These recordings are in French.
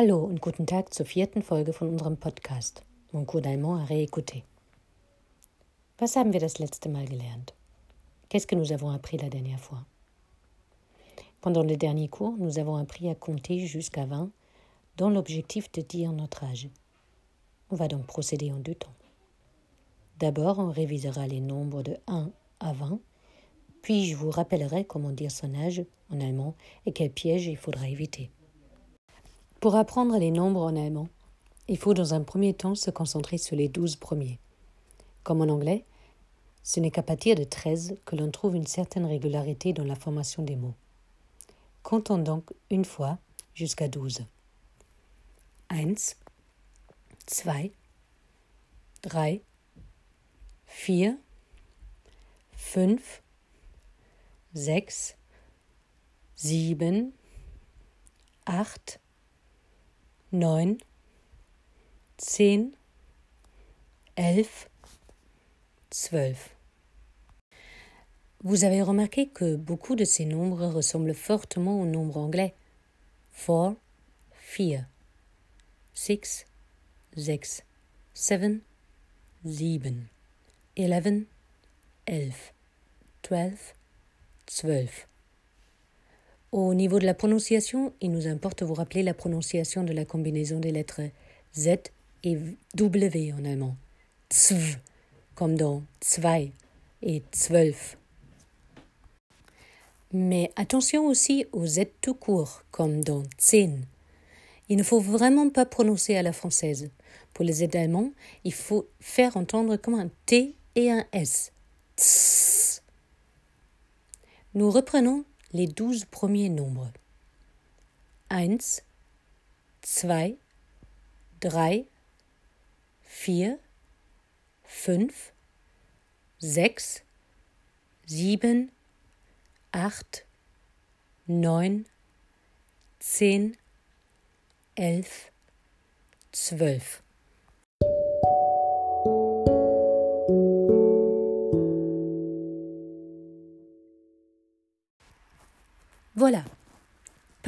Hallo und guten Tag zur vierten Folge von unserem Podcast Mon cours d'allemand à réécouter. Was haben wir das letzte Mal gelernt? Qu'est-ce que nous avons appris la dernière fois? Pendant le dernier cours, nous avons appris à compter jusqu'à 20 dans l'objectif de dire notre âge. On va donc procéder en deux temps. D'abord, on révisera les nombres de 1 à 20, puis je vous rappellerai comment dire son âge en allemand et quels pièges il faudra éviter. Pour apprendre les nombres en allemand, il faut dans un premier temps se concentrer sur les douze premiers. Comme en anglais, ce n'est qu'à partir de 13 que l'on trouve une certaine régularité dans la formation des mots. Comptons donc une fois jusqu'à 12. 1, 2, 3, 4, 5, 6, 7, 8, 9, 10, 11, 12. Vous avez remarqué que beaucoup de ces nombres ressemblent fortement au nombre anglais. 4, 4, 6, 6, 7, 7, 11, 11, 12, 12. Au niveau de la prononciation, il nous importe de vous rappeler la prononciation de la combinaison des lettres Z et W en allemand. Zw, comme dans zwei et zwölf. Mais attention aussi au Z tout court, comme dans zehn. Il ne faut vraiment pas prononcer à la française. Pour les Z allemands, il faut faire entendre comme un T et un S. Tss. Nous reprenons les douze premiers nombres. 1, 2, 3, 4, 5, 6, 7, 8, 9, 10, 11, 12.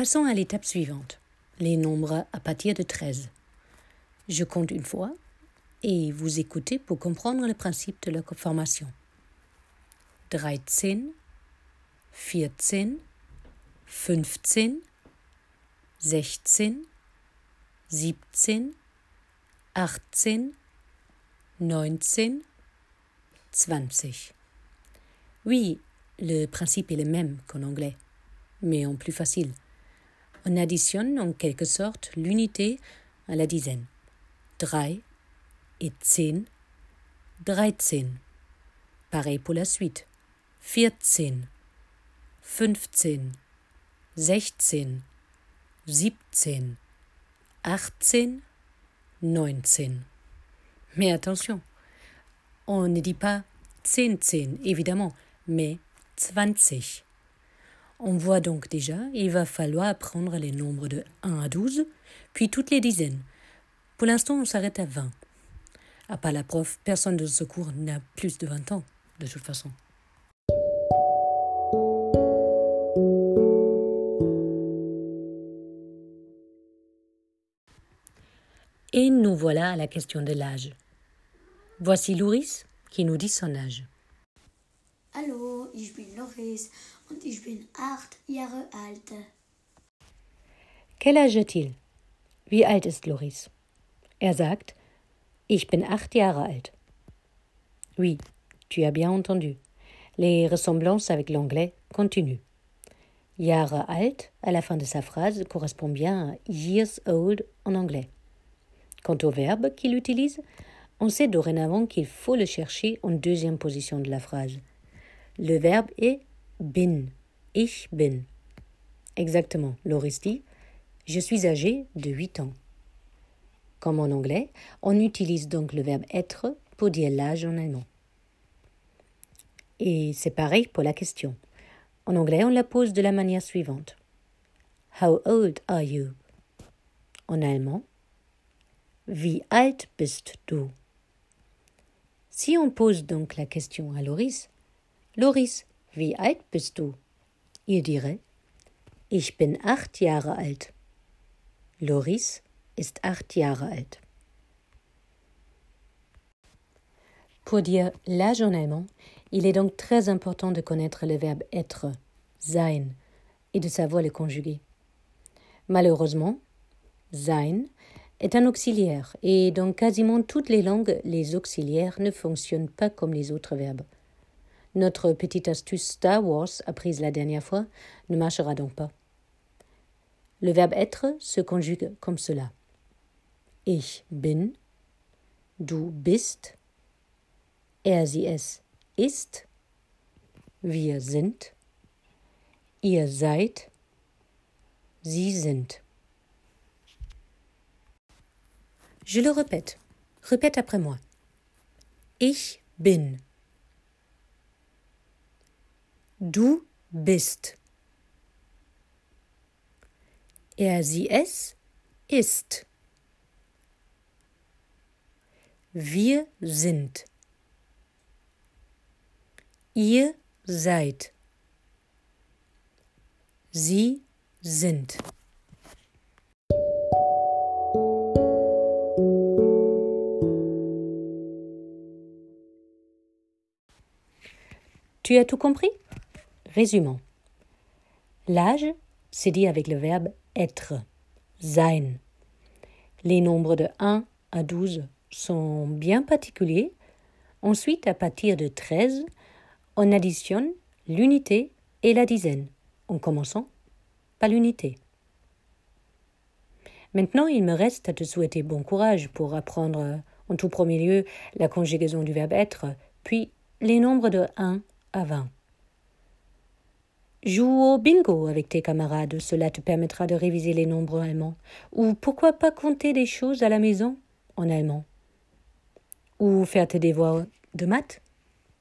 Passons à l'étape suivante, les nombres à partir de 13. Je compte une fois et vous écoutez pour comprendre le principe de la formation. 13, 14, 15, 16, 17, 18, 19, 20. Oui, le principe est le même qu'en anglais mais en plus facile. On additionne en quelque sorte l'unité à la dizaine. Drei et zehn, dreizehn. Pareil pour la suite. Vierzehn, fünfzehn, sechzehn, siebzehn, achtzehn, neunzehn. Mais attention, on ne dit pas zehn, évidemment, mais zwanzig. On voit donc déjà, il va falloir apprendre les nombres de 1 à 12, puis toutes les dizaines. Pour l'instant, on s'arrête à 20. À part la prof, personne de ce cours n'a plus de 20 ans, de toute façon. Et nous voilà à la question de l'âge. Voici Louris qui nous dit son âge. Ich bin Loris und ich bin acht Jahre alt. Quel âge a-t-il? Wie alt ist Loris? Er sagt, ich bin acht Jahre alt. Oui, tu as bien entendu. Les ressemblances avec l'anglais continuent. Jahre alt, à la fin de sa phrase, correspond bien à years old en anglais. Quant au verbe qu'il utilise, on sait dorénavant qu'il faut le chercher en deuxième position de la phrase. Le verbe est bin. Ich bin. Exactement. Loris dit Je suis âgé de 8 ans. Comme en anglais, on utilise donc le verbe être pour dire l'âge en allemand. Et c'est pareil pour la question. En anglais, on la pose de la manière suivante. How old are you? En allemand, Wie alt bist du? Si on pose donc la question à Loris, Loris, wie alt bist du? Ich bin acht Jahre alt. Loris ist acht Jahre alt. Pour dire l'âge en il est donc très important de connaître le verbe être, sein, et de savoir le conjuguer. Malheureusement, sein est un auxiliaire, et dans quasiment toutes les langues, les auxiliaires ne fonctionnent pas comme les autres verbes. Notre petite astuce Star Wars, apprise la dernière fois, ne marchera donc pas. Le verbe être se conjugue comme cela. Ich bin, du bist, er sie es ist, wir sind, ihr seid, sie sind. Je le répète. Répète après moi. Ich bin. Du bist. Er sie es ist. Wir sind. Ihr seid. Sie sind. Tu as tout compris Résumons. L'âge, c'est dit avec le verbe être, sein. Les nombres de 1 à 12 sont bien particuliers. Ensuite, à partir de 13, on additionne l'unité et la dizaine, en commençant par l'unité. Maintenant, il me reste à te souhaiter bon courage pour apprendre en tout premier lieu la conjugaison du verbe être, puis les nombres de 1 à 20. Joue au bingo avec tes camarades, cela te permettra de réviser les nombres allemands. Ou pourquoi pas compter des choses à la maison en allemand. Ou faire tes devoirs de maths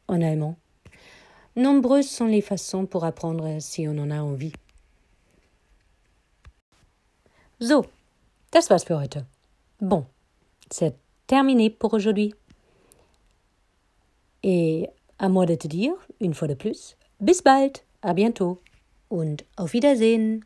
en allemand. Nombreuses sont les façons pour apprendre si on en a envie. So, das war's für heute. Bon, c'est terminé pour aujourd'hui. Et à moi de te dire, une fois de plus, bis bald! À bientôt und auf Wiedersehen.